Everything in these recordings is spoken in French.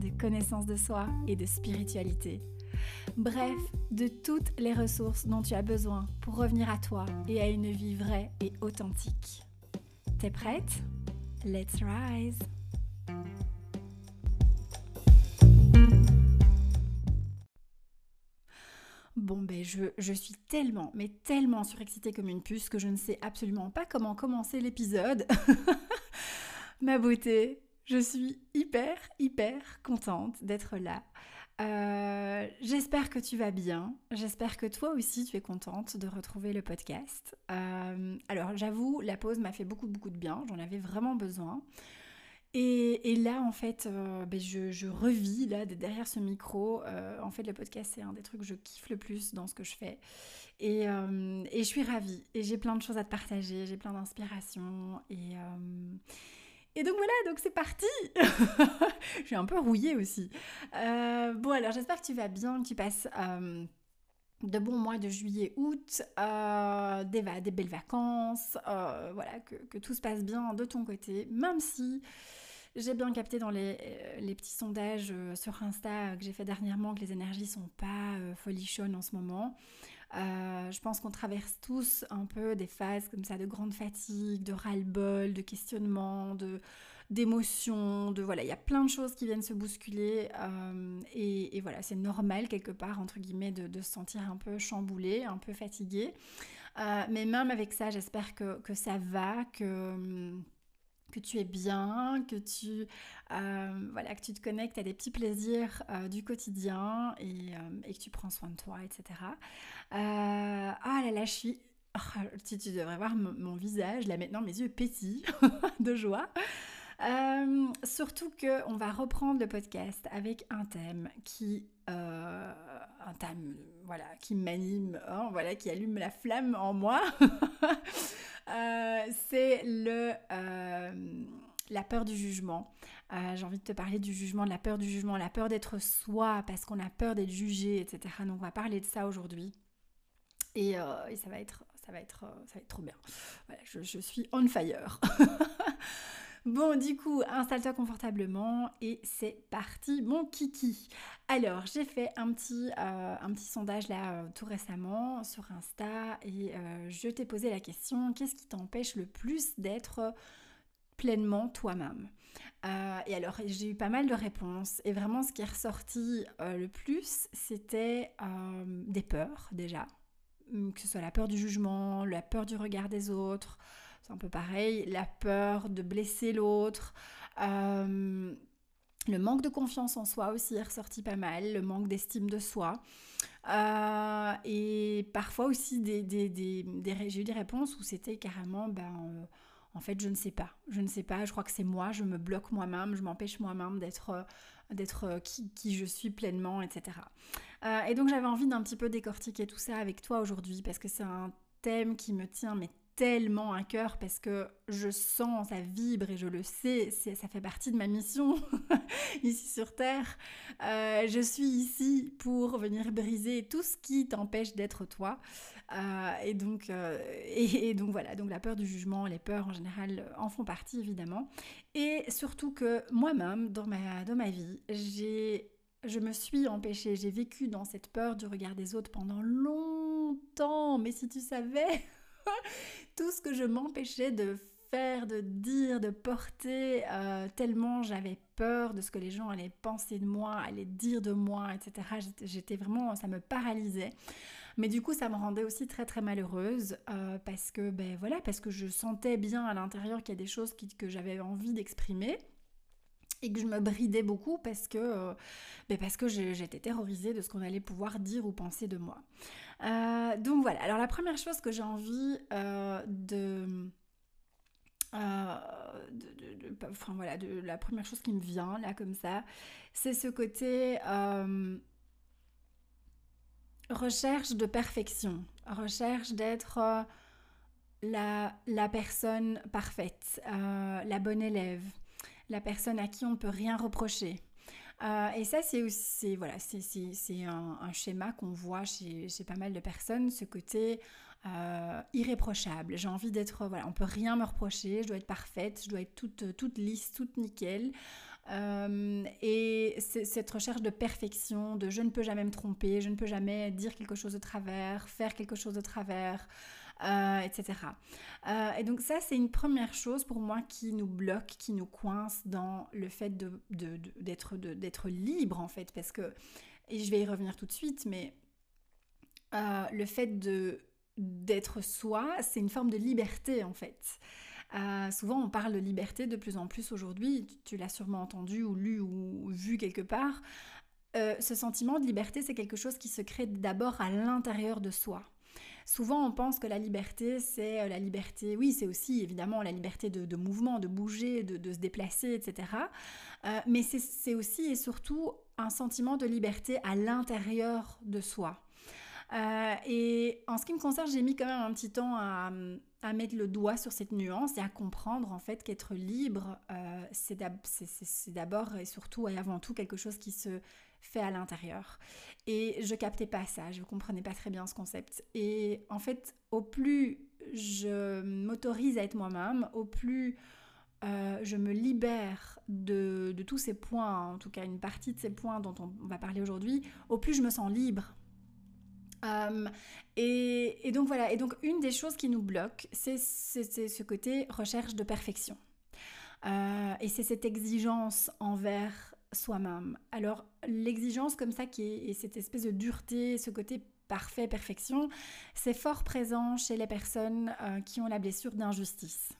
de connaissance de soi et de spiritualité. Bref, de toutes les ressources dont tu as besoin pour revenir à toi et à une vie vraie et authentique. T'es prête? Let's rise Bon ben je, je, suis tellement, mais tellement surexcitée comme une puce que je ne sais absolument pas comment commencer l'épisode. Ma beauté, je suis hyper, hyper contente d'être là. Euh, j'espère que tu vas bien. J'espère que toi aussi tu es contente de retrouver le podcast. Euh, alors j'avoue, la pause m'a fait beaucoup, beaucoup de bien. J'en avais vraiment besoin. Et, là, en fait, euh, ben, je, revis là derrière ce micro. en fait, le podcast, c'est un des trucs que je kiffe le plus dans ce que je fais. Et, je suis ravie. Et j'ai plein de choses à te partager. J'ai plein d'inspiration. Et et donc voilà, donc c'est parti Je suis un peu rouillée aussi. Euh, bon alors j'espère que tu vas bien, que tu passes euh, de bons mois de juillet, août, euh, des, belles vacances, voilà, que, tout se passe bien de ton côté, même si j'ai bien capté dans les, les petits sondages sur Insta que j'ai fait dernièrement que les énergies sont pas folichonnes en ce moment. Euh, je pense qu'on traverse tous un peu des phases comme ça de grande fatigue, de ras-le-bol, de questionnement, de d'émotions, de voilà, il y a plein de choses qui viennent se bousculer euh, et, voilà, c'est normal quelque part entre guillemets de, se sentir un peu chamboulé, un peu fatigué. Euh, mais même avec ça, j'espère que, que, ça va, que que tu es bien, que tu, euh, voilà, que tu te connectes à des petits plaisirs euh, du quotidien et, euh, et, que tu prends soin de toi, etc. ah là là, je suis... Oh, tu, devrais voir mon, visage, là maintenant mes yeux pétillent de joie. surtout que on va reprendre le podcast avec un thème qui un thème voilà qui m'anime hein, voilà qui allume la flamme en moi Euh, c'est le euh, la peur du jugement. Euh, j'ai envie de te parler du jugement, de la peur du jugement, la peur d'être soi parce qu'on a peur d'être jugé, etc. Donc on va parler de ça aujourd'hui. Et, ça va être, ça va être, ça va être trop bien. je, je suis on fire. Bon, du coup, installe-toi confortablement et c'est parti, mon kiki. Alors, j'ai fait un petit, euh, sondage là euh, tout récemment sur Insta et euh, je t'ai posé la question qu'est-ce qui t'empêche le plus d'être pleinement toi-même? Et alors, j'ai eu pas mal de réponses et vraiment ce qui est ressorti le plus, c'était des peurs déjà, que ce soit la peur du jugement, la peur du regard des autres un peu pareil, la peur de blesser l'autre. Euh, le manque de confiance en soi aussi est ressorti pas mal, le manque d'estime de soi. Euh, et parfois aussi, des, des, des, j'ai eu des réponses où c'était carrément, ben, euh, en fait, je ne sais pas. Je ne sais pas, je crois que c'est moi, je me bloque moi-même, je m'empêche moi-même d'être d'être qui, qui, je suis pleinement, etc. et donc j'avais envie d'un petit peu décortiquer tout ça avec toi aujourd'hui parce que c'est un thème qui me tient mais tellement un cœur parce que je sens, ça vibre et je le sais, ça fait partie de ma mission ici sur Terre. Euh, je suis ici pour venir briser tout ce qui t'empêche d'être toi. Euh, et, donc, euh, et, donc voilà, donc la peur du jugement, les peurs en général en font partie évidemment. Et surtout que moi-même, dans ma, dans ma vie, j'ai je me suis empêchée, j'ai vécu dans cette peur du regard des autres pendant longtemps, mais si tu savais tout ce que je m'empêchais de faire, de dire, de porter, euh, tellement j'avais peur de ce que les gens allaient penser de moi, allaient dire de moi, etc. J'étais vraiment, ça me paralysait. Mais du coup, ça me rendait aussi très très malheureuse euh, parce que, ben voilà, parce que je sentais bien à l'intérieur qu'il y a des choses que j'avais envie d'exprimer et que je me bridais beaucoup parce que, euh, ben que j'étais terrorisée de ce qu'on allait pouvoir dire ou penser de moi. Euh, donc voilà, alors la première chose que j'ai envie euh, de, de, enfin voilà, de la première chose qui me vient là comme ça, c'est ce côté recherche de perfection, recherche d'être la, la, personne parfaite, la bonne élève, la personne à qui on ne peut rien reprocher. Euh, et ça, c'est voilà, c'est un, un, schéma qu'on voit chez, chez, pas mal de personnes, ce côté euh, irréprochable. J'ai envie d'être, voilà, on peut rien me reprocher, je dois être parfaite, je dois être toute, toute lisse, toute nickel. Euh, et cette recherche de perfection, de je ne peux jamais me tromper, je ne peux jamais dire quelque chose de travers, faire quelque chose de travers. Euh, etc. Euh, et donc ça, c'est une première chose pour moi qui nous bloque, qui nous coince dans le fait d'être de, libre en fait, parce que, et je vais y revenir tout de suite, mais euh, le fait d'être soi, c'est une forme de liberté en fait. souvent, on parle de liberté de plus en plus aujourd'hui. Tu, l'as sûrement entendu ou lu ou vu quelque part. ce sentiment de liberté, c'est quelque chose qui se crée d'abord à l'intérieur de soi. Souvent, on pense que la liberté, c'est euh, la liberté, oui, c'est aussi évidemment la liberté de, mouvement, de bouger, de, se déplacer, etc. Euh, mais c'est aussi et surtout un sentiment de liberté à l'intérieur de soi. Euh, et en ce qui me concerne, j'ai mis quand même un petit temps à, mettre le doigt sur cette nuance et à comprendre en fait qu'être libre, c'est d'abord et surtout et avant tout quelque chose qui se fait à l'intérieur. Et je captais pas ça, je comprenais pas très bien ce concept. Et en fait, au plus je m'autorise à être moi-même, au plus euh, je me libère de, tous ces points, en tout cas une partie de ces points dont on, va parler aujourd'hui, au plus je me sens libre. Euh, et, donc voilà, et donc une des choses qui nous bloque, c'est ce côté recherche de perfection. Euh, et c'est cette exigence envers soi-même. Alors l'exigence comme ça qui est et cette espèce de dureté, ce côté parfait, perfection, c'est fort présent chez les personnes euh, qui ont la blessure d'injustice.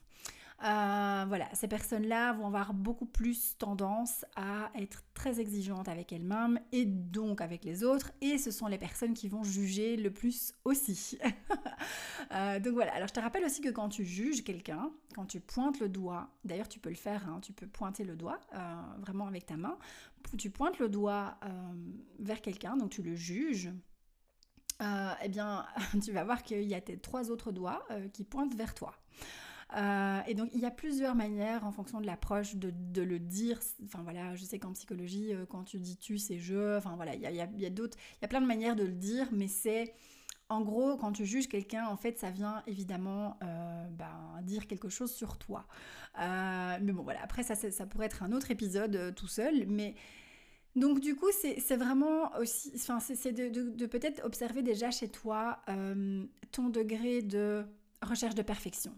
Euh, voilà, ces personnes-là vont avoir beaucoup plus tendance à être très exigeantes avec elles-mêmes et donc avec les autres, et ce sont les personnes qui vont juger le plus aussi. Euh, donc voilà, alors je te rappelle aussi que quand tu juges quelqu'un, quand tu pointes le doigt, d'ailleurs tu peux le faire, hein, tu peux pointer le doigt euh, vraiment avec ta main, tu pointes le doigt vers quelqu'un, donc tu le juges. eh bien, tu vas voir qu'il y a tes trois autres doigts qui pointent vers toi. Euh, et donc il y a plusieurs manières en fonction de l'approche de, le dire. Enfin voilà, je sais qu'en psychologie, euh, quand tu dis tu, c'est je. Enfin voilà, il y a, d'autres, il y a plein de manières de le dire, mais c'est en gros, quand tu juges quelqu'un, en fait, ça vient évidemment euh, ben, dire quelque chose sur toi. mais bon, voilà, après, ça, ça, pourrait être un autre épisode tout seul, mais... Donc du coup, c'est vraiment aussi, enfin, c'est de peut-être observer déjà chez toi ton degré de recherche de perfection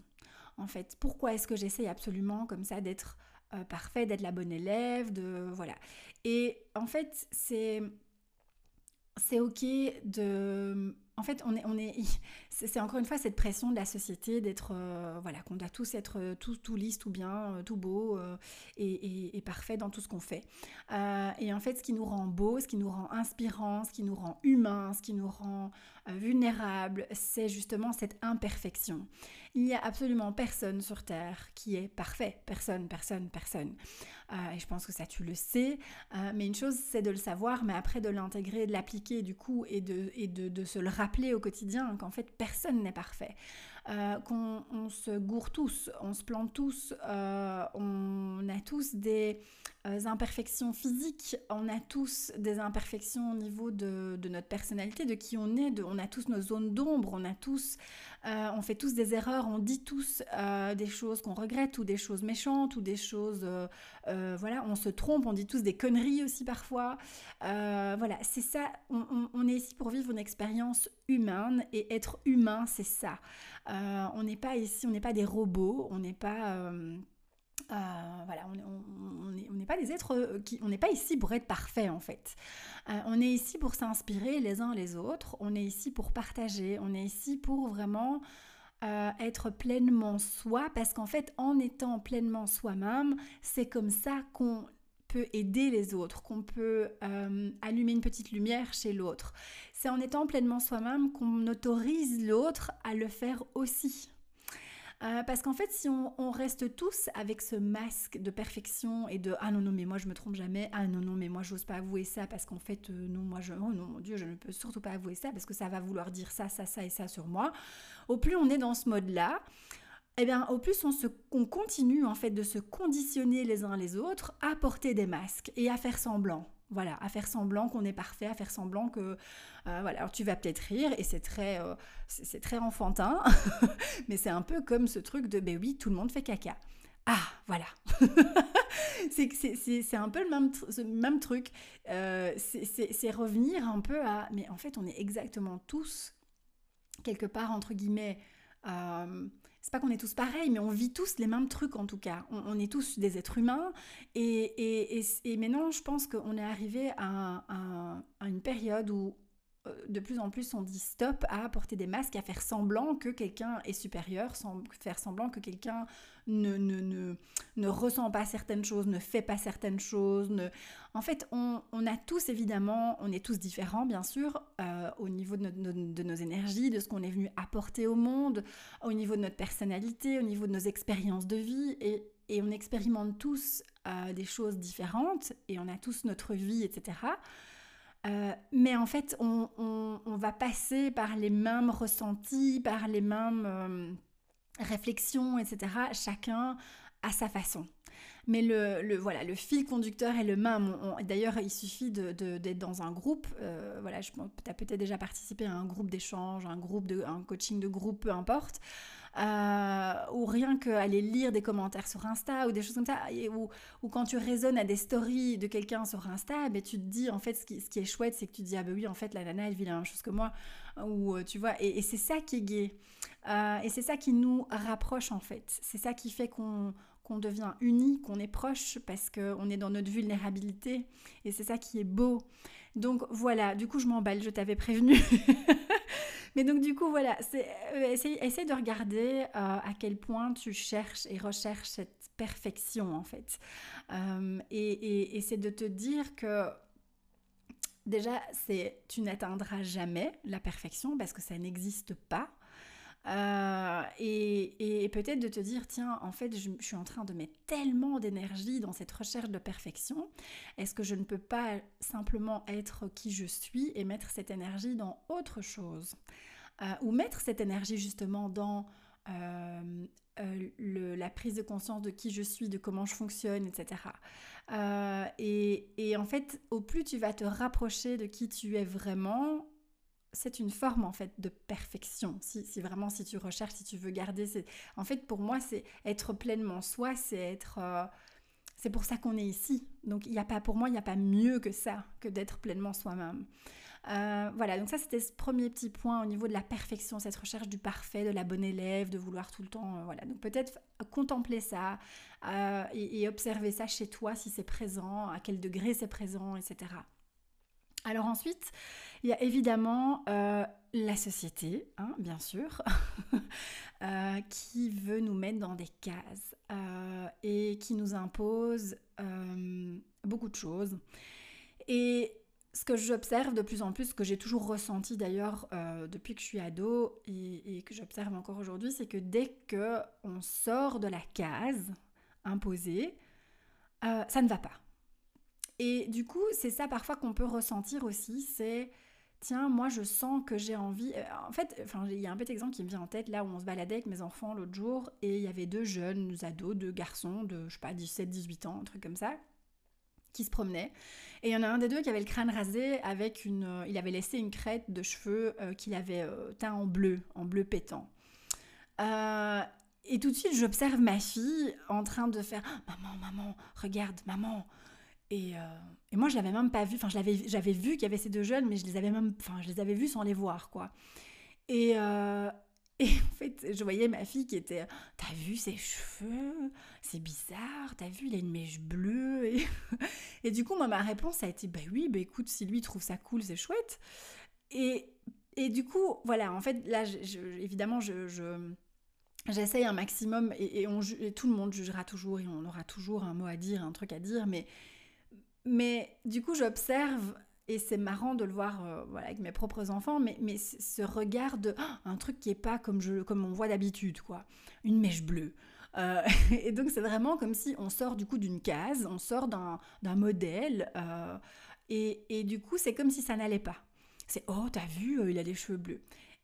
en fait. Pourquoi est-ce que j'essaye absolument comme ça d'être euh, parfait, d'être la bonne élève, de voilà. Et en fait, c'est c'est ok de en fait, on est, on est, c'est encore une fois cette pression de la société d'être, euh, voilà, qu'on doit tous être euh, tout, tout lisse, tout bien, tout beau et, parfait dans tout ce qu'on fait. et en fait, ce qui nous rend beau, ce qui nous rend inspirant, ce qui nous rend humain, ce qui nous rend vulnérable, c'est justement cette imperfection. Il n'y a absolument personne sur Terre qui est parfait. Personne, personne, personne. Euh, et je pense que ça, tu le sais. Euh, mais une chose, c'est de le savoir, mais après de l'intégrer, de l'appliquer du coup, et, de, et de, de, se le rappeler au quotidien qu'en fait, personne n'est parfait. Euh, qu'on on se gourre tous, on se plante tous, on a tous des imperfections physiques, on a tous des imperfections au niveau de, de notre personnalité, de qui on est, de, on a tous nos zones d'ombre, on a tous euh, on fait tous des erreurs, on dit tous euh, des choses qu'on regrette ou des choses méchantes ou des choses, euh, voilà, on se trompe, on dit tous des conneries aussi parfois. voilà, c'est ça, on, est ici pour vivre une expérience humaine et être humain, c'est ça. on n'est pas ici, on n'est pas des robots, on n'est pas... voilà, on n'est pas des êtres qui, on n'est pas ici pour être parfait en fait. Euh, on est ici pour s'inspirer les uns les autres, on est ici pour partager, on est ici pour vraiment euh, être pleinement soi, parce qu'en fait, en étant pleinement soi-même, c'est comme ça qu'on peut aider les autres, qu'on peut euh, allumer une petite lumière chez l'autre. C'est en étant pleinement soi-même qu'on autorise l'autre à le faire aussi. Euh, parce qu'en fait, si on, reste tous avec ce masque de perfection et de ah non non mais moi je me trompe jamais, ah non non mais moi j'ose pas avouer ça parce qu'en fait euh, non moi je oh non mon dieu je ne peux surtout pas avouer ça parce que ça va vouloir dire ça ça ça et ça sur moi. Au plus on est dans ce mode là, eh bien, au plus on, se, on continue en fait de se conditionner les uns les autres à porter des masques et à faire semblant. Voilà, à faire semblant qu'on est parfait, à faire semblant que... Euh, voilà, alors tu vas peut-être rire et c'est très, euh, c'est très enfantin, mais c'est un peu comme ce truc de, ben oui, tout le monde fait caca. Ah, voilà. c'est un peu le même, même truc. Euh, c'est revenir un peu à... Mais en fait, on est exactement tous, quelque part, entre guillemets, c'est pas qu'on est tous pareils, mais on vit tous les mêmes trucs en tout cas. On, est tous des êtres humains. Et, et, maintenant, je pense qu'on est arrivé à, à, une période où de plus en plus on dit stop à porter des masques, à faire semblant que quelqu'un est supérieur, sans faire semblant que quelqu'un ne, ne, ne, ne, ressent pas certaines choses, ne fait pas certaines choses. En fait, on, on, a tous évidemment, on est tous différents bien sûr, euh, au niveau de, de, nos énergies, de ce qu'on est venu apporter au monde, au niveau de notre personnalité, au niveau de nos expériences de vie, et, et on expérimente tous euh, des choses différentes, et on a tous notre vie, etc. Euh, mais en fait, on, va passer par les mêmes ressentis, par les mêmes euh, réflexions, etc. Chacun à sa façon. Mais le, voilà, le fil conducteur est le même. D'ailleurs, il suffit d'être dans un groupe. Euh, voilà, tu as peut-être déjà participé à un groupe d'échange, un groupe de, un coaching de groupe, peu importe. Euh, ou rien qu'aller lire des commentaires sur Insta ou des choses comme ça, ou, quand tu raisonnes à des stories de quelqu'un sur Insta, ben, tu te dis, en fait, ce qui, est chouette, c'est que tu te dis, ah ben oui, en fait, la nana, elle vit la même chose que moi, ou euh, tu vois, et, c'est ça qui est gai. Euh, et c'est ça qui nous rapproche, en fait. C'est ça qui fait qu'on qu'on devient unis, qu'on est proche parce qu'on est dans notre vulnérabilité et c'est ça qui est beau. Donc voilà, du coup je m'emballe, je t'avais prévenu. Mais donc du coup, voilà, euh, essaye, de regarder euh, à quel point tu cherches et recherches cette perfection en fait. Euh, et, et, c'est de te dire que déjà, c'est tu n'atteindras jamais la perfection parce que ça n'existe pas. Et, et peut-être de te dire, tiens, en fait, je, suis en train de mettre tellement d'énergie dans cette recherche de perfection, est-ce que je ne peux pas simplement être qui je suis et mettre cette énergie dans autre chose? Euh, ou mettre cette énergie justement dans euh, euh, la prise de conscience de qui je suis, de comment je fonctionne, etc. et, en fait, au plus tu vas te rapprocher de qui tu es vraiment, c'est une forme en fait de perfection. Si, vraiment, si tu recherches, si tu veux garder, c'est en fait pour moi c'est être pleinement soi, c'est être, c'est pour ça qu'on est ici. Donc il y a pas, pour moi, il n'y a pas mieux que ça que d'être pleinement soi-même. Euh, voilà, donc ça c'était ce premier petit point au niveau de la perfection, cette recherche du parfait, de la bonne élève, de vouloir tout le temps, euh, voilà. Donc peut-être contempler ça euh, et, observer ça chez toi si c'est présent, à quel degré c'est présent, etc. Alors ensuite, il y a évidemment la société, hein, bien sûr, qui veut nous mettre dans des cases et qui nous impose beaucoup de choses. Et ce que j'observe de plus en plus, ce que j'ai toujours ressenti d'ailleurs euh, depuis que je suis ado et, que j'observe encore aujourd'hui, c'est que dès que on sort de la case imposée, euh, ça ne va pas. Et du coup, c'est ça parfois qu'on peut ressentir aussi, c'est tiens, moi je sens que j'ai envie. Euh, en fait, enfin, il y a un petit exemple qui me vient en tête là où on se baladait avec mes enfants l'autre jour et il y avait deux jeunes ados, deux garçons de je sais pas 17, 18 ans, un truc comme ça, qui se promenaient. Et il y en a un des deux qui avait le crâne rasé avec une... Euh, il avait laissé une crête de cheveux euh, qu'il avait teint en bleu, en bleu pétant. et tout de suite, j'observe ma fille en train de faire Maman, maman, regarde, maman !» Et, et, moi, je l'avais même pas vu. Enfin, j'avais vu qu'il y avait ces deux jeunes, mais je les avais même... Enfin, je les avais vus sans les voir, quoi. Et, et en fait, je voyais ma fille qui était T'as vu ses cheveux? C'est bizarre, t'as vu, il a une mèche bleue. Et, du coup, moi, ma réponse a été Bah oui, bah écoute, si lui trouve ça cool, c'est chouette. Et, et du coup, voilà, en fait, là, évidemment, je, j'essaye un maximum et, on, et tout le monde jugera toujours et on aura toujours un mot à dire, un truc à dire, mais, mais du coup, j'observe et c'est marrant de le voir euh, voilà, avec mes propres enfants, mais, mais ce regard de oh, un truc qui est pas comme, je, comme on voit d'habitude, quoi. Une mèche bleue. Euh, et donc c'est vraiment comme si on sort du coup d'une case, on sort d'un modèle, euh, et, et, du coup c'est comme si ça n'allait pas. C'est oh t'as vu, il a des cheveux bleus.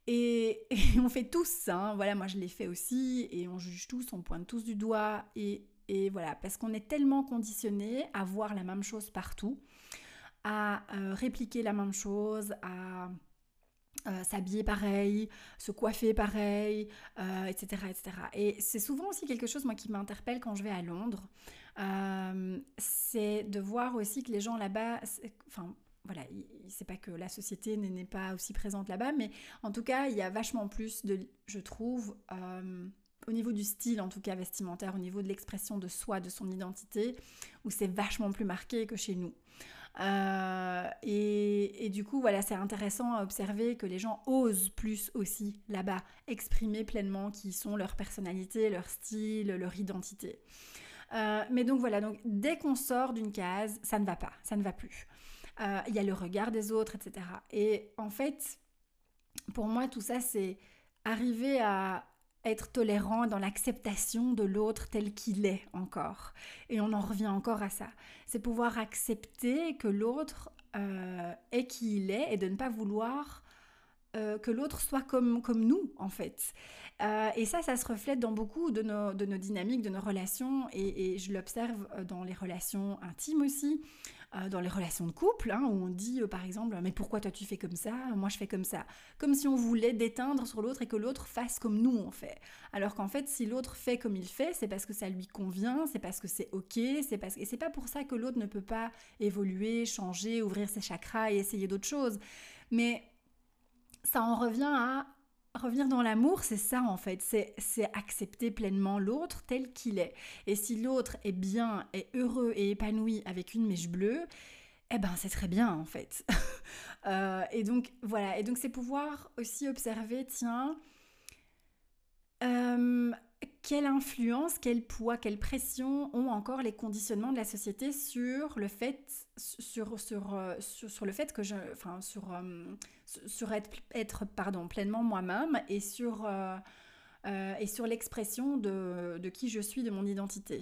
Et, et on fait tous ça, hein. voilà moi je l'ai fait aussi, et on juge tous, on pointe tous du doigt, et, et voilà, parce qu'on est tellement conditionné à voir la même chose partout à euh, répliquer la même chose, à euh, s'habiller pareil, se coiffer pareil, etc., euh, etc. Et c'est souvent aussi quelque chose, moi, qui m'interpelle quand je vais à Londres. c'est de voir aussi que les gens là-bas, enfin, voilà, c'est pas que la société n'est pas aussi présente là-bas, mais en tout cas, il y a vachement plus de, je trouve, au niveau du style, en tout cas vestimentaire, au niveau de l'expression de soi, de son identité, où c'est vachement plus marqué que chez nous. Euh, et, du coup, voilà, c'est intéressant à observer que les gens osent plus aussi là-bas exprimer pleinement qui sont leur personnalité, leur style, leur identité. Euh, mais donc voilà, donc dès qu'on sort d'une case, ça ne va pas, ça ne va plus. Euh, il y a le regard des autres, etc. Et en fait, pour moi, tout ça, c'est arriver à être tolérant dans l'acceptation de l'autre tel qu'il est encore. Et on en revient encore à ça. C'est pouvoir accepter que l'autre euh, est qui il est et de ne pas vouloir euh, que l'autre soit comme, nous, en fait. Euh, et ça, ça se reflète dans beaucoup de nos, dynamiques, de nos relations, et, je l'observe dans les relations intimes aussi. Euh, dans les relations de couple, hein, où on dit euh, par exemple mais pourquoi toi tu fais comme ça, moi je fais comme ça, comme si on voulait déteindre sur l'autre et que l'autre fasse comme nous on fait. Alors qu'en fait si l'autre fait comme il fait, c'est parce que ça lui convient, c'est parce que c'est ok, c'est parce et c'est pas pour ça que l'autre ne peut pas évoluer, changer, ouvrir ses chakras et essayer d'autres choses. Mais ça en revient à revenir dans l'amour, c'est ça en fait, c'est accepter pleinement l'autre tel qu'il est. Et si l'autre est bien, est heureux et épanoui avec une mèche bleue, eh ben c'est très bien en fait. Euh, et donc voilà, et donc c'est pouvoir aussi observer, tiens, euh, quelle influence, quel poids, quelle pression ont encore les conditionnements de la société sur le fait, sur, sur, euh, sur, le fait que je, enfin, sur, euh, sur être, être pardon, pleinement moi-même et sur, euh, sur l'expression de, de, qui je suis, de mon identité.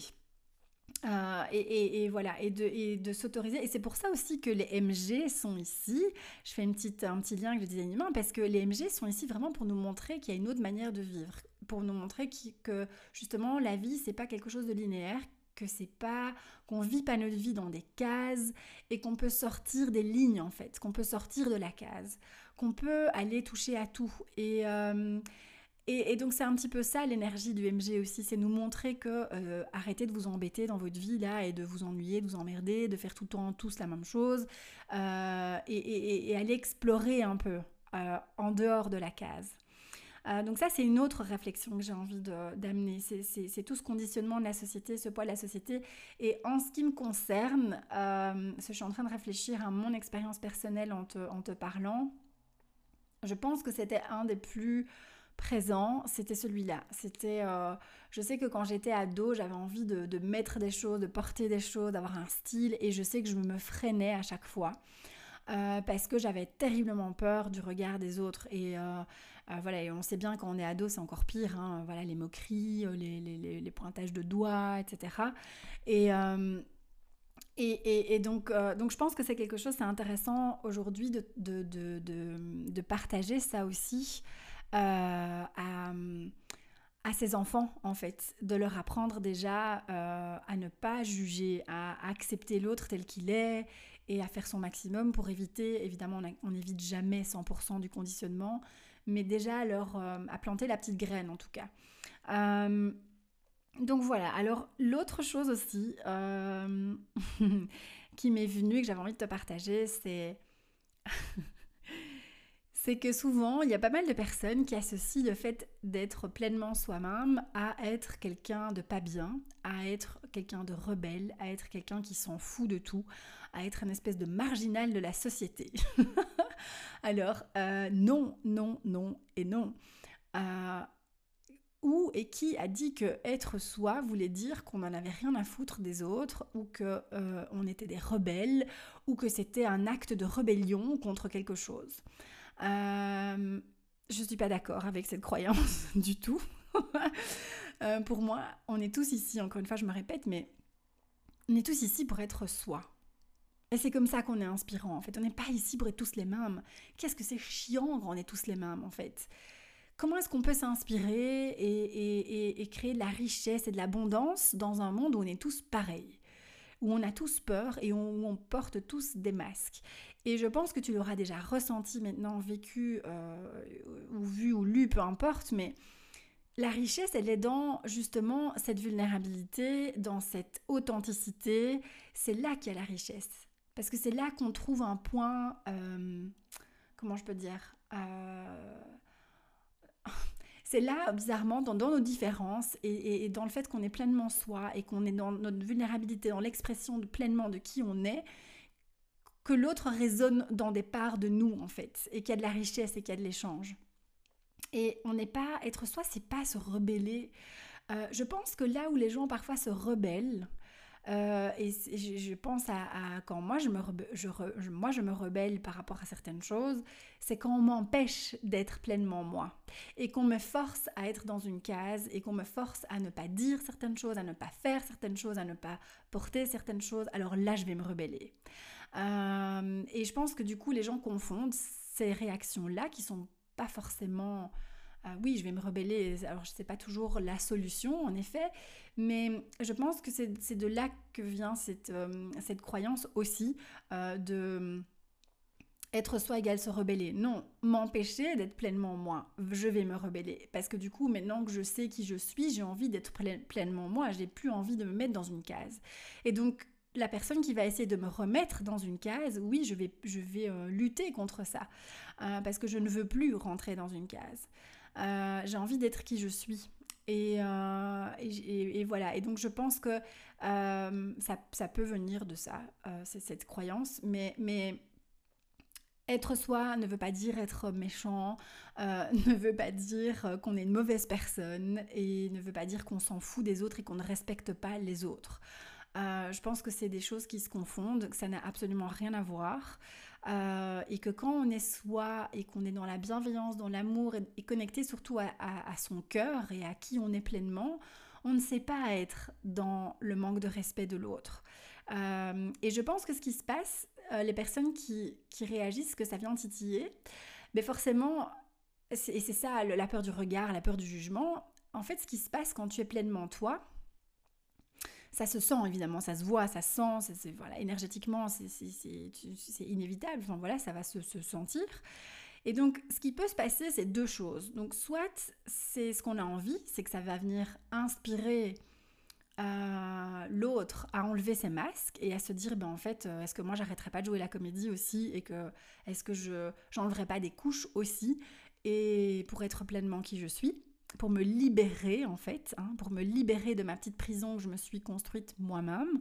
et, et, voilà, et de, et de s'autoriser. Et c'est pour ça aussi que les MG sont ici. Je fais une petite, un petit lien avec le design humain parce que les MG sont ici vraiment pour nous montrer qu'il y a une autre manière de vivre pour nous montrer que justement la vie c'est pas quelque chose de linéaire, que c'est pas qu'on vit pas notre vie dans des cases et qu'on peut sortir des lignes en fait, qu'on peut sortir de la case, qu'on peut aller toucher à tout euh, et et, donc c'est un petit peu ça l'énergie du MG aussi, c'est nous montrer que euh, arrêtez de vous embêter dans votre vie là et de vous ennuyer, de vous emmerder, de faire tout le temps tous la même chose euh, et, et, aller explorer un peu en dehors de la case. Euh, donc ça, c'est une autre réflexion que j'ai envie d'amener. C'est tout ce conditionnement de la société, ce poids de la société. Et en ce qui me concerne, euh, je suis en train de réfléchir à mon expérience personnelle en te, parlant. Je pense que c'était un des plus présents, c'était celui-là. C'était, euh, je sais que quand j'étais ado, j'avais envie de, mettre des choses, de porter des choses, d'avoir un style, et je sais que je me freinais à chaque fois. parce que j'avais terriblement peur du regard des autres et euh, voilà, et on sait bien quand on est ado, c'est encore pire. Hein, voilà, les moqueries, euh, les, pointages de doigts, etc. Euh, et, et, donc, donc, je pense que c'est quelque chose, c'est intéressant aujourd'hui de, de, de, de, partager ça aussi à, à, ses enfants, en fait, de leur apprendre déjà à ne pas juger, à accepter l'autre tel qu'il est et à faire son maximum pour éviter, évidemment, on n'évite jamais 100% du conditionnement, mais déjà leur, euh, à planter la petite graine en tout cas. Euh, donc voilà, alors l'autre chose aussi euh, qui m'est venue, que j'avais envie de te partager, c'est... c'est que souvent, il y a pas mal de personnes qui associent le fait d'être pleinement soi-même à être quelqu'un de pas bien, à être quelqu'un de rebelle, à être quelqu'un qui s'en fout de tout, à être une espèce de marginal de la société. Alors, euh, non, non, non et non. Euh, où et qui a dit que être soi voulait dire qu'on n'en avait rien à foutre des autres ou que euh, on était des rebelles ou que c'était un acte de rébellion contre quelque chose? Euh, je suis pas d'accord avec cette croyance du tout. Euh, pour moi, on est tous ici, encore une fois, je me répète, mais on est tous ici pour être soi. Et c'est comme ça qu'on est inspirant, en fait. On n'est pas ici pour être tous les mêmes. Qu'est-ce que c'est chiant quand on est tous les mêmes, en fait? Comment est-ce qu'on peut s'inspirer et, créer de la richesse et de l'abondance dans un monde où on est tous pareils, où on a tous peur et où on porte tous des masques? Et je pense que tu l'auras déjà ressenti maintenant, vécu euh, ou vu ou lu, peu importe, mais la richesse, elle est dans justement cette vulnérabilité, dans cette authenticité. C'est là qu'il y a la richesse. Parce que c'est là qu'on trouve un point, euh, comment je peux dire, euh, c'est là, bizarrement, dans, nos différences et, dans le fait qu'on est pleinement soi et qu'on est dans notre vulnérabilité, dans l'expression pleinement de qui on est, que l'autre résonne dans des parts de nous, en fait, et qu'il y a de la richesse et qu'il y a de l'échange. Et on n'est pas, être soi, c'est pas se rebeller. Euh, je pense que là où les gens parfois se rebellent, euh, et je, pense à, quand moi je, me moi je me rebelle par rapport à certaines choses, c'est quand on m'empêche d'être pleinement moi et qu'on me force à être dans une case et qu'on me force à ne pas dire certaines choses, à ne pas faire certaines choses, à ne pas porter certaines choses. Alors là, je vais me rebeller. Euh, et je pense que du coup, les gens confondent ces réactions-là qui sont pas forcément ah oui, je vais me rebeller. Alors, je sais pas toujours la solution, en effet, mais je pense que c'est de là que vient cette, euh, cette croyance aussi euh, de être soi égale se rebeller. Non, m'empêcher d'être pleinement moi. Je vais me rebeller. Parce que du coup, maintenant que je sais qui je suis, j'ai envie d'être pleinement moi. J'ai plus envie de me mettre dans une case. Et donc, la personne qui va essayer de me remettre dans une case, oui, je vais, je vais euh, lutter contre ça. parce que je ne veux plus rentrer dans une case. Euh, j'ai envie d'être qui je suis. Euh, et, et, voilà. Et donc je pense que euh, ça, ça, peut venir de ça, c'est cette croyance. Mais, mais être soi ne veut pas dire être méchant, ne veut pas dire qu'on est une mauvaise personne et ne veut pas dire qu'on s'en fout des autres et qu'on ne respecte pas les autres. Je pense que c'est des choses qui se confondent, que ça n'a absolument rien à voir. Euh, et que quand on est soi et qu'on est dans la bienveillance, dans l'amour et, connecté surtout à, son cœur et à qui on est pleinement, on ne sait pas être dans le manque de respect de l'autre. Euh, et je pense que ce qui se passe, euh, les personnes qui, qui, réagissent, que ça vient titiller, mais forcément, et c'est ça la peur du regard, la peur du jugement, en fait ce qui se passe quand tu es pleinement toi, ça se sent évidemment, ça se voit, ça se sent, voilà, énergétiquement c'est inévitable, enfin voilà, ça va se, sentir. Et donc ce qui peut se passer, c'est deux choses. Donc soit c'est ce qu'on a envie, c'est que ça va venir inspirer euh, l'autre à enlever ses masques et à se dire ben en fait euh, est-ce que moi j'arrêterai pas de jouer la comédie aussi et que est-ce que je j'enlèverai pas des couches aussi et pour être pleinement qui je suis? Pour me libérer en fait, hein, pour me libérer de ma petite prison que je me suis construite moi-même.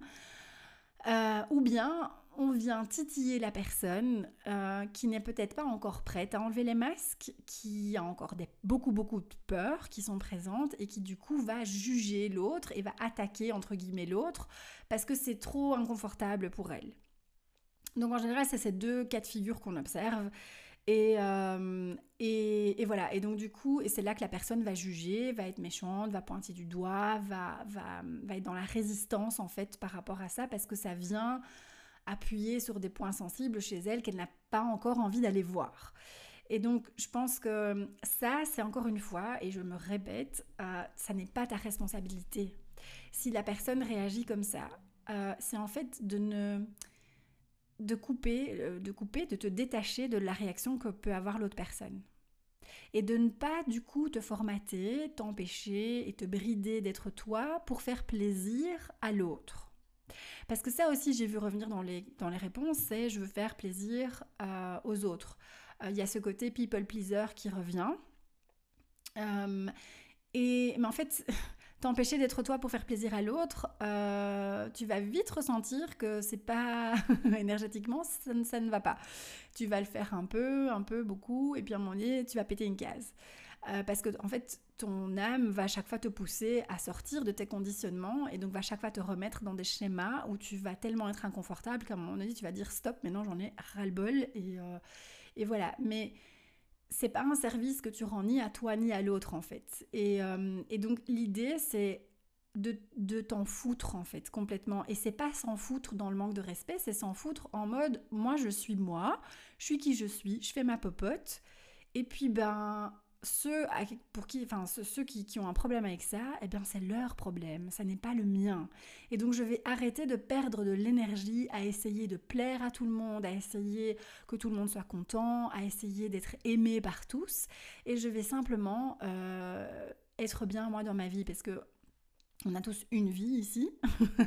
Euh, ou bien on vient titiller la personne euh, qui n'est peut-être pas encore prête à enlever les masques, qui a encore des, beaucoup beaucoup de peurs qui sont présentes et qui du coup va juger l'autre et va attaquer entre guillemets l'autre parce que c'est trop inconfortable pour elle. Donc en général c'est ces deux cas de figure qu'on observe euh, et, et, voilà, et donc du coup, c'est là que la personne va juger, va être méchante, va pointer du doigt, va, va, va être dans la résistance en fait par rapport à ça, parce que ça vient appuyer sur des points sensibles chez elle qu'elle n'a pas encore envie d'aller voir. Et donc, je pense que ça, c'est encore une fois, et je me répète, euh, ça n'est pas ta responsabilité. Si la personne réagit comme ça, euh, c'est en fait de ne de couper, euh, de couper, de te détacher de la réaction que peut avoir l'autre personne. Et de ne pas du coup te formater, t'empêcher et te brider d'être toi pour faire plaisir à l'autre. Parce que ça aussi j'ai vu revenir dans les, dans les réponses, c'est je veux faire plaisir euh, aux autres. Euh, il y a ce côté people pleaser qui revient. et, mais en fait, d'être toi pour faire plaisir à l'autre, euh, tu vas vite ressentir que c'est pas énergétiquement, ça, ne va pas. Tu vas le faire un peu, un peu, beaucoup, et puis à un moment donné, tu vas péter une case. Euh, parce que en fait, ton âme va chaque fois te pousser à sortir de tes conditionnements et donc va chaque fois te remettre dans des schémas où tu vas tellement être inconfortable qu'à un moment donné tu vas dire stop, maintenant j'en ai ras-le-bol et, euh, et voilà. Mais c'est pas un service que tu rends ni à toi ni à l'autre en fait. Et, euh, et donc l'idée c'est de, de t'en foutre en fait complètement. Et c'est pas s'en foutre dans le manque de respect, c'est s'en foutre en mode moi je suis moi, je suis qui je suis, je fais ma popote. Et puis ben ceux, pour qui, enfin, ceux qui, qui, ont un problème avec ça, eh bien c'est leur problème, ça n'est pas le mien. Et donc je vais arrêter de perdre de l'énergie à essayer de plaire à tout le monde, à essayer que tout le monde soit content, à essayer d'être aimé par tous. Et je vais simplement euh, être bien moi dans ma vie parce que on a tous une vie ici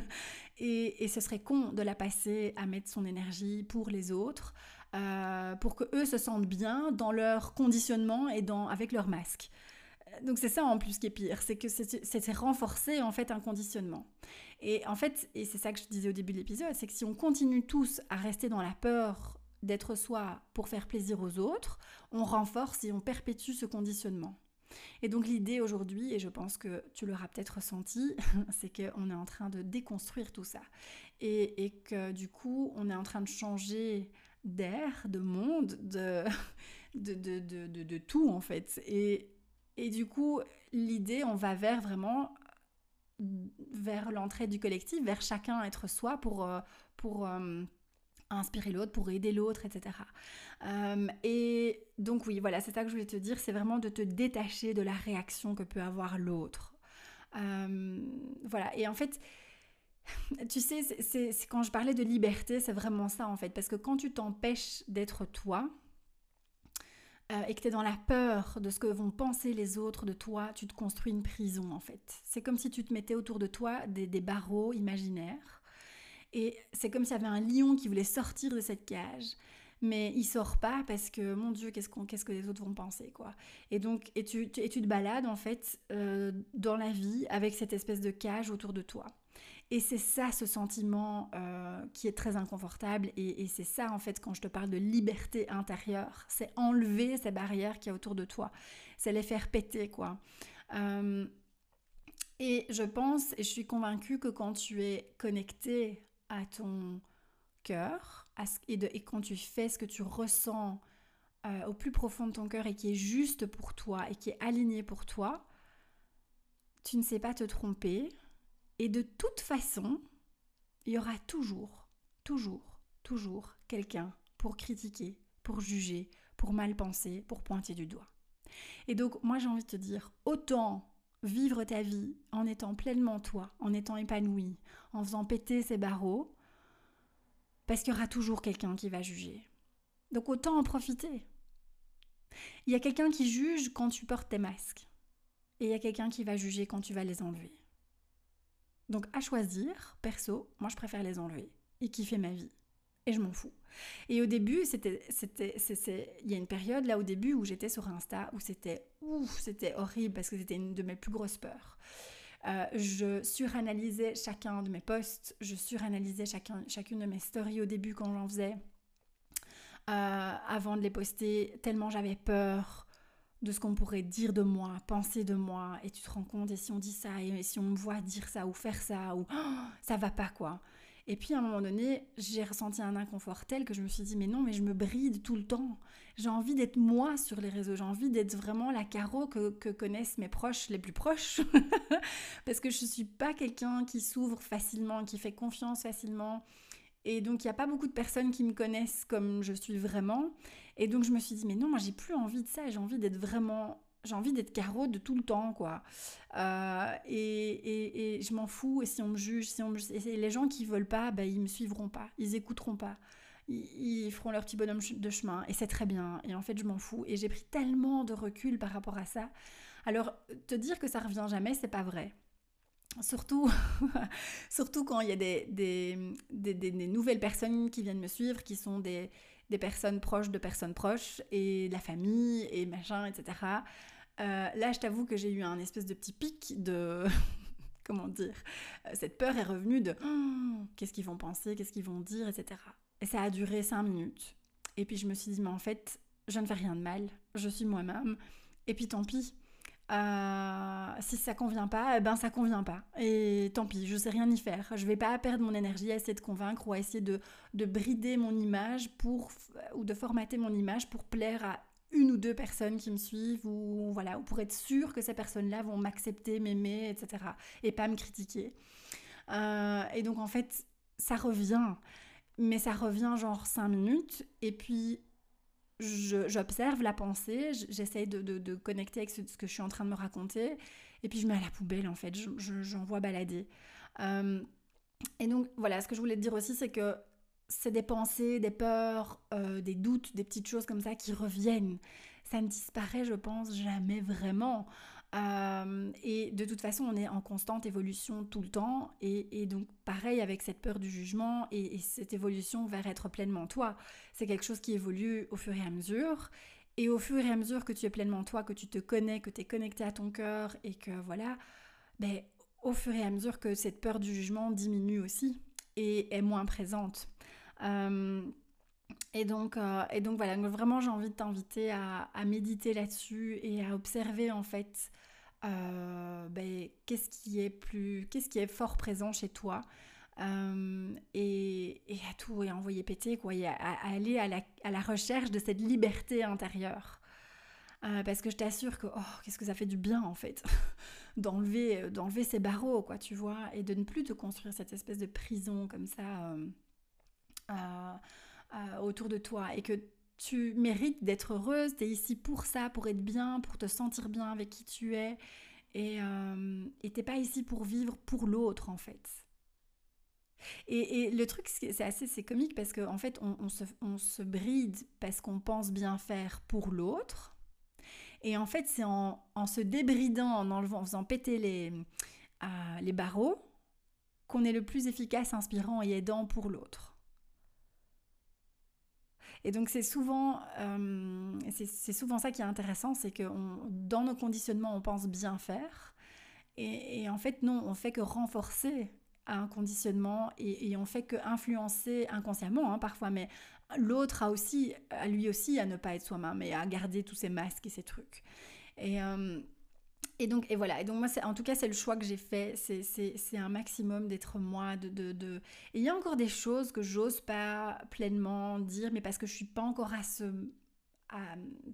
et, et, ce serait con de la passer à mettre son énergie pour les autres, euh, pour que eux se sentent bien dans leur conditionnement et dans, avec leur masque. Donc c'est ça en plus qui est pire, c'est que c'est renforcer en fait un conditionnement. Et en fait, et c'est ça que je disais au début de l'épisode, c'est que si on continue tous à rester dans la peur d'être soi pour faire plaisir aux autres, on renforce et on perpétue ce conditionnement. Et donc l'idée aujourd'hui, et je pense que tu l'auras peut-être ressenti, c'est qu'on est en train de déconstruire tout ça. Et, et, que du coup, on est en train de changer d'air, de monde, de, de, de, de, de, tout en fait. Et, et du coup, l'idée, on va vers vraiment vers l'entrée du collectif, vers chacun être soi pour, euh, pour euh, inspirer l'autre, pour aider l'autre, etc. Euh, et donc oui, voilà, c'est ça que je voulais te dire, c'est vraiment de te détacher de la réaction que peut avoir l'autre. voilà, et en fait, tu sais, c'est quand je parlais de liberté, c'est vraiment ça en fait. Parce que quand tu t'empêches d'être toi euh, et que tu es dans la peur de ce que vont penser les autres de toi, tu te construis une prison en fait. C'est comme si tu te mettais autour de toi des, barreaux imaginaires. Et c'est comme s'il y avait un lion qui voulait sortir de cette cage mais il sort pas parce que mon Dieu, qu'est-ce, que les autres vont penser, quoi. Et donc, et tu, et tu te balades en fait euh, dans la vie avec cette espèce de cage autour de toi. Et c'est ça, ce sentiment euh, qui est très inconfortable. Et, c'est ça, en fait, quand je te parle de liberté intérieure, c'est enlever ces barrières qu'il y a autour de toi. C'est les faire péter, quoi. Euh, et je pense, et je suis convaincue que quand tu es connecté à ton cœur, et, quand tu fais ce que tu ressens euh, au plus profond de ton cœur et qui est juste pour toi et qui est aligné pour toi, tu ne sais pas te tromper, et de toute façon, il y aura toujours, toujours, toujours quelqu'un pour critiquer, pour juger, pour mal penser, pour pointer du doigt. Et donc, moi, j'ai envie de te dire, autant vivre ta vie en étant pleinement toi, en étant épanoui, en faisant péter ses barreaux, parce qu'il y aura toujours quelqu'un qui va juger. Donc, autant en profiter. Il y a quelqu'un qui juge quand tu portes tes masques. Et il y a quelqu'un qui va juger quand tu vas les enlever. Donc à choisir, perso, moi je préfère les enlever et kiffer ma vie. Et je m'en fous. Et au début, c'était, c'était, il y a une période là au début où j'étais sur Insta où c'était ouf, c'était horrible parce que c'était une de mes plus grosses peurs. Euh, je suranalysais chacun de mes posts, je suranalysais chacun, chacune de mes stories au début quand j'en faisais, euh, avant de les poster, tellement j'avais peur de ce qu'on pourrait dire de moi, penser de moi, et tu te rends compte, et si on dit ça, et si on me voit dire ça, ou faire ça, ou ça va pas quoi. Et puis à un moment donné, j'ai ressenti un inconfort tel que je me suis dit, mais non, mais je me bride tout le temps. J'ai envie d'être moi sur les réseaux, j'ai envie d'être vraiment la que, que, connaissent mes proches les plus proches. Parce que je suis pas quelqu'un qui s'ouvre facilement, qui fait confiance facilement. Et donc, il n'y a pas beaucoup de personnes qui me connaissent comme je suis vraiment. Et donc, je me suis dit, mais non, moi, j'ai plus envie de ça. J'ai envie d'être vraiment. J'ai envie d'être carreau de tout le temps, quoi. Euh, et, et, je m'en fous. Et si on me juge, si on Et les gens qui veulent pas, bah, ils me suivront pas. Ils écouteront pas. Ils, feront leur petit bonhomme de chemin. Et c'est très bien. Et en fait, je m'en fous. Et j'ai pris tellement de recul par rapport à ça. Alors, te dire que ça revient jamais, c'est pas vrai. Surtout, surtout quand il y a des, des, nouvelles personnes qui viennent me suivre, qui sont des, personnes proches de personnes proches, et la famille, et machin, etc. Euh, là, je t'avoue que j'ai eu un espèce de petit pic de... Comment dire euh, Cette peur est revenue de oh, qu'est-ce qu'ils vont penser, qu'est-ce qu'ils vont dire, etc. Et ça a duré cinq minutes. Et puis je me suis dit, mais en fait, je ne fais rien de mal, je suis moi-même. Et puis tant pis, Euh, si ça convient pas, eh ben ça convient pas. Et tant pis, je sais rien y faire. Je vais pas perdre mon énergie à essayer de convaincre ou à essayer de, de brider mon image pour ou de formater mon image pour plaire à une ou deux personnes qui me suivent ou voilà ou pour être sûr que ces personnes-là vont m'accepter, m'aimer, etc. et pas me critiquer. Euh, et donc en fait, ça revient, mais ça revient genre cinq minutes et puis j'observe la pensée, j'essaye de, de, connecter avec ce, que je suis en train de me raconter, et puis je mets à la poubelle en fait, j'en vois balader. Euh, et donc voilà, ce que je voulais te dire aussi, c'est que c'est des pensées, des peurs, euh, des doutes, des petites choses comme ça qui reviennent. Ça ne disparaît, je pense, jamais vraiment. Euh, et de toute façon, on est en constante évolution tout le temps. Et, donc, pareil avec cette peur du jugement et, cette évolution vers être pleinement toi. C'est quelque chose qui évolue au fur et à mesure. Et au fur et à mesure que tu es pleinement toi, que tu te connais, que tu es connecté à ton cœur et que voilà, ben, au fur et à mesure que cette peur du jugement diminue aussi et est moins présente. Euh, et donc, euh, et donc voilà, vraiment j'ai envie de t'inviter à, méditer là-dessus et à observer en fait euh, ben, qu'est-ce qui est plus, qu'est-ce qui est fort présent chez toi? Euh, et, et, à tout et envoyer péter quoi, et à, aller à la, à la, recherche de cette liberté intérieure. Euh, parce que je t'assure que oh, qu'est-ce que ça fait du bien en fait d'enlever d'enlever ces barreaux quoi tu vois et de ne plus te construire cette espèce de prison comme ça autour de toi et que tu mérites d'être heureuse, tu es ici pour ça, pour être bien, pour te sentir bien avec qui tu es. Et euh, t'es pas ici pour vivre pour l'autre en fait. Et, le truc, c'est assez c'est comique parce qu'en en fait, on, se, on, se, bride parce qu'on pense bien faire pour l'autre. Et en fait, c'est en, en, se débridant, en enlevant, en faisant péter les, euh, les barreaux, qu'on est le plus efficace, inspirant et aidant pour l'autre. Et donc c'est souvent, euh, c'est souvent ça qui est intéressant, c'est que dans nos conditionnements, on pense bien faire. Et, en fait, non, on fait que renforcer un conditionnement et, on fait que influencer inconsciemment hein, parfois, mais l'autre a aussi, lui aussi, à ne pas être soi-même et à garder tous ces masques et ces trucs. Et, euh, et donc, et voilà. Et donc, moi, en tout cas, c'est le choix que j'ai fait. C'est un maximum d'être moi. De, de, de... Et il y a encore des choses que j'ose pas pleinement dire, mais parce que je suis pas encore à ce.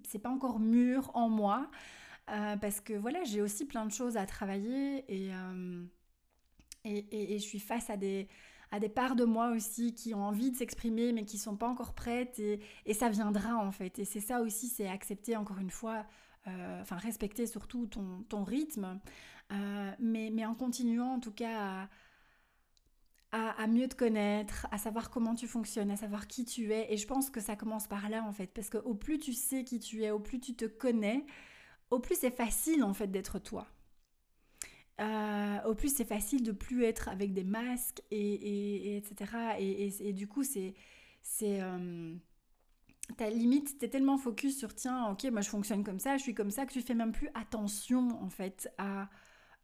C'est pas encore mûr en moi. Euh, parce que voilà, j'ai aussi plein de choses à travailler et, euh, et, et, je suis face à des, à des parts de moi aussi qui ont envie de s'exprimer mais qui sont pas encore prêtes et, et ça viendra en fait. Et c'est ça aussi, c'est accepter encore une fois enfin respecter surtout ton, ton rythme, euh, mais, mais, en continuant en tout cas à, à, mieux te connaître, à savoir comment tu fonctionnes, à savoir qui tu es. Et je pense que ça commence par là en fait, parce que au plus tu sais qui tu es, au plus tu te connais, au plus c'est facile en fait d'être toi. Euh, au plus c'est facile de plus être avec des masques et, et, etc. Et, du coup c'est c'est ta limite, t'es tellement focus sur tiens, ok, moi je fonctionne comme ça, je suis comme ça, que tu fais même plus attention en fait à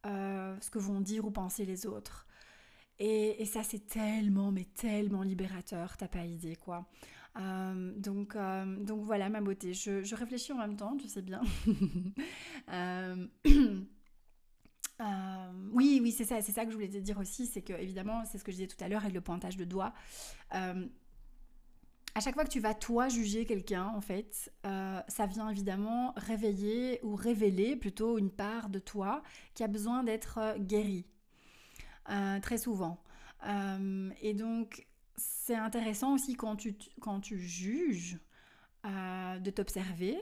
euh, ce que vont dire ou penser les autres. Et, ça c'est tellement, mais tellement libérateur, t'as pas idée quoi. Euh, donc, euh, donc voilà ma beauté, je, réfléchis en même temps, tu sais bien. oui, oui, c'est ça, c'est ça que je voulais te dire aussi, c'est que évidemment, c'est ce que je disais tout à l'heure avec le pointage de doigt à chaque fois que tu vas toi juger quelqu'un, en fait, euh, ça vient évidemment réveiller ou révéler plutôt une part de toi qui a besoin d'être euh, guérie, euh, très souvent. et donc, c'est intéressant aussi quand tu, quand tu juges de t'observer,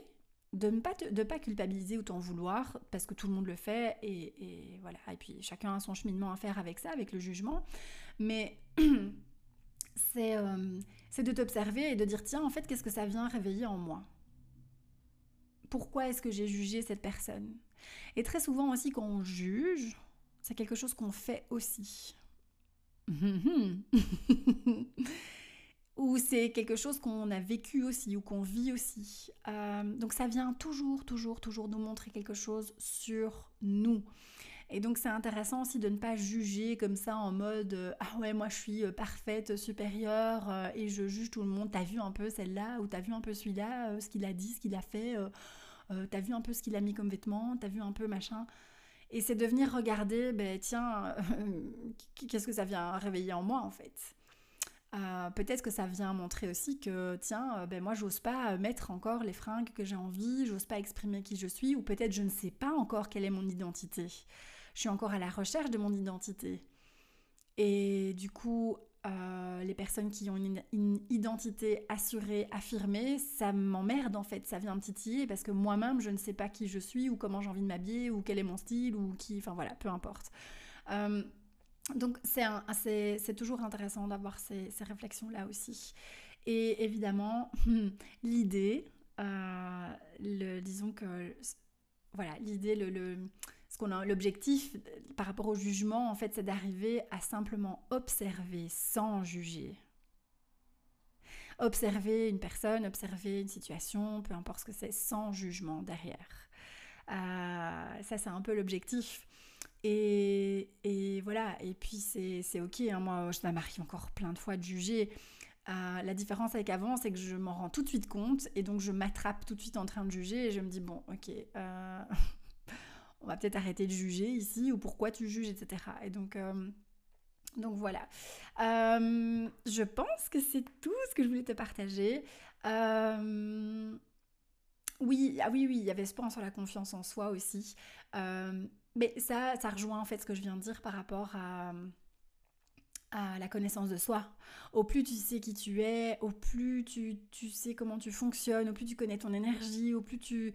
de ne pas, de pas culpabiliser ou t'en vouloir, parce que tout le monde le fait, et, voilà. Et puis chacun a son cheminement à faire avec ça, avec le jugement. Mais c'est c'est de t'observer et de dire tiens, en fait, qu'est-ce que ça vient réveiller en moi? Pourquoi est-ce que j'ai jugé cette personne? Et très souvent aussi, quand on juge, c'est quelque chose qu'on fait aussi. ou c'est quelque chose qu'on a vécu aussi ou qu'on vit aussi. Euh, donc ça vient toujours, toujours, toujours nous montrer quelque chose sur nous. Et donc c'est intéressant aussi de ne pas juger comme ça en mode euh, ah ouais moi je suis euh, parfaite, supérieure euh, et je juge tout le monde. T'as vu un peu celle-là ou t'as vu un peu celui-là, ce qu'il a dit, ce qu'il a fait. t'as vu un peu ce qu'il a mis comme vêtements, t'as vu un peu machin. Et c'est de venir regarder, ben tiens, qu'est-ce que ça vient réveiller en moi en fait. Peut-être que ça vient montrer aussi que, tiens, ben moi, j'ose pas mettre encore les fringues que j'ai envie, j'ose pas exprimer qui je suis, ou peut-être je ne sais pas encore quelle est mon identité. Je suis encore à la recherche de mon identité. Et du coup, euh, les personnes qui ont une, identité assurée, affirmée, ça m'emmerde en fait, ça vient me titiller parce que moi-même, je ne sais pas qui je suis, ou comment j'ai envie de m'habiller, ou quel est mon style, ou qui, enfin voilà, peu importe. Donc c'est toujours intéressant d'avoir ces, réflexions-là aussi. Et évidemment, l'idée, euh, disons que, voilà, l'idée, le, ce qu'on a, l'objectif par rapport au jugement, en fait, c'est d'arriver à simplement observer sans juger. Observer une personne, observer une situation, peu importe ce que c'est, sans jugement derrière. Euh, ça, c'est un peu l'objectif. Et, voilà, et puis c'est ok, hein. moi ça m'arrive encore plein de fois de juger. Euh, la différence avec avant, c'est que je m'en rends tout de suite compte et donc je m'attrape tout de suite en train de juger et je me dis bon, ok, euh, on va peut-être arrêter de juger ici ou pourquoi tu juges, etc. Et donc, euh, voilà. je pense que c'est tout ce que je voulais te partager. Oui, ah oui, oui, il y avait ce point sur la confiance en soi aussi. Mais ça, ça rejoint en fait ce que je viens de dire par rapport à, à la connaissance de soi. Au plus tu sais qui tu es, au plus tu, tu, sais comment tu fonctionnes, au plus tu connais ton énergie, au plus tu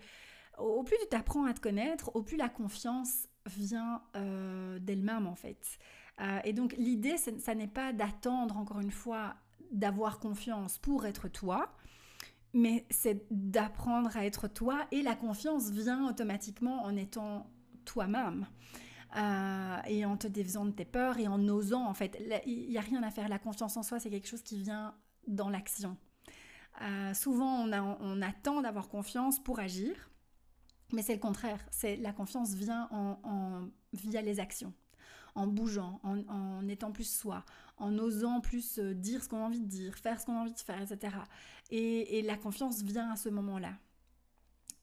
au plus tu t'apprends à te connaître, au plus la confiance vient euh, d'elle-même en fait. Euh, et donc l'idée, ça n'est pas d'attendre encore une fois d'avoir confiance pour être toi, mais c'est d'apprendre à être toi et la confiance vient automatiquement en étant toi-même. Euh, et en te défaisant de tes peurs et en osant en fait. Il n'y a rien à faire. La confiance en soi, c'est quelque chose qui vient dans l'action. Souvent, on attend d'avoir confiance pour agir, mais c'est le contraire. C'est la confiance vient en, via les actions, en bougeant, en, étant plus soi, en osant plus euh, dire ce qu'on a envie de dire, faire ce qu'on a envie de faire, etc. et la confiance vient à ce moment-là.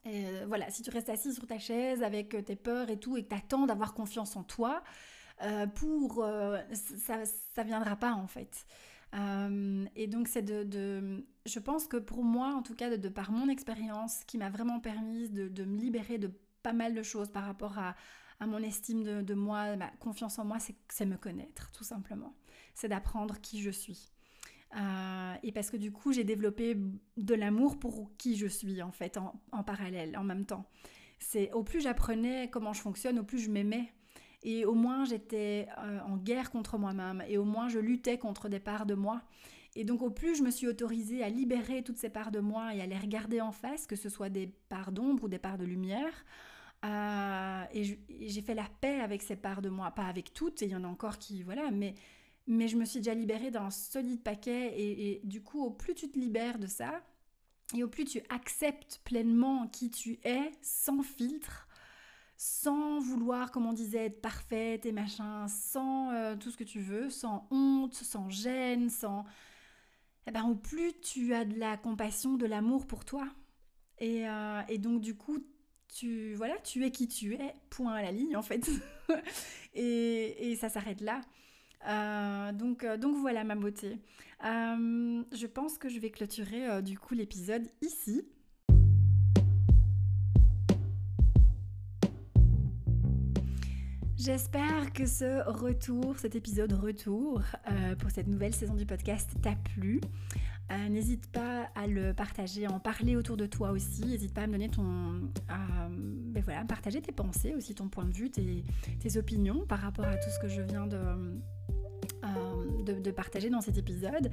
Euh, voilà, si tu restes assis sur ta chaise avec euh, tes peurs et tout et que tu attends d'avoir confiance en toi, euh, pour ça, ça viendra pas en fait. Et donc c'est de, je pense que pour moi en tout cas de, par mon expérience qui m'a vraiment permis de, me libérer de pas mal de choses par rapport à, mon estime de, moi, ma confiance en moi, c'est me connaître tout simplement. C'est d'apprendre qui je suis. Euh, et parce que du coup, j'ai développé de l'amour pour qui je suis, en fait, en, parallèle, en même temps. C'est au plus j'apprenais comment je fonctionne, au plus je m'aimais. Et au moins, j'étais euh, en guerre contre moi-même. Et au moins, je luttais contre des parts de moi. Et donc, au plus je me suis autorisée à libérer toutes ces parts de moi et à les regarder en face, que ce soit des parts d'ombre ou des parts de lumière, euh, et j'ai fait la paix avec ces parts de moi. Pas avec toutes, et il y en a encore qui, voilà, mais mais je me suis déjà libérée d'un solide paquet et, du coup, au plus tu te libères de ça, et au plus tu acceptes pleinement qui tu es, sans filtre, sans vouloir, comme on disait, être parfaite et machin, sans euh, tout ce que tu veux, sans honte, sans gêne, sans... Eh ben, au plus tu as de la compassion, de l'amour pour toi. Et, euh, et, donc, du coup, tu, voilà, tu es qui tu es, point à la ligne, en fait. et, et ça s'arrête là. Euh, donc, donc voilà ma beauté. Je pense que je vais clôturer du coup l'épisode ici. J'espère que ce retour, cet épisode retour pour cette nouvelle saison du podcast t'a plu. N'hésite pas à le partager, à en parler autour de toi aussi. N'hésite pas à me donner ton, ben voilà, partager tes pensées aussi, ton point de vue, tes opinions par rapport à tout ce que je viens de, euh, de, partager dans cet épisode.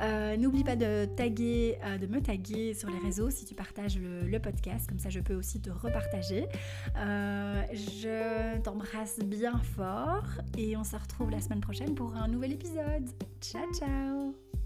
Euh, n'oublie pas de taguer, euh, de me taguer sur les réseaux si tu partages le, podcast, comme ça je peux aussi te repartager. je t'embrasse bien fort et on se retrouve la semaine prochaine pour un nouvel épisode. Ciao ciao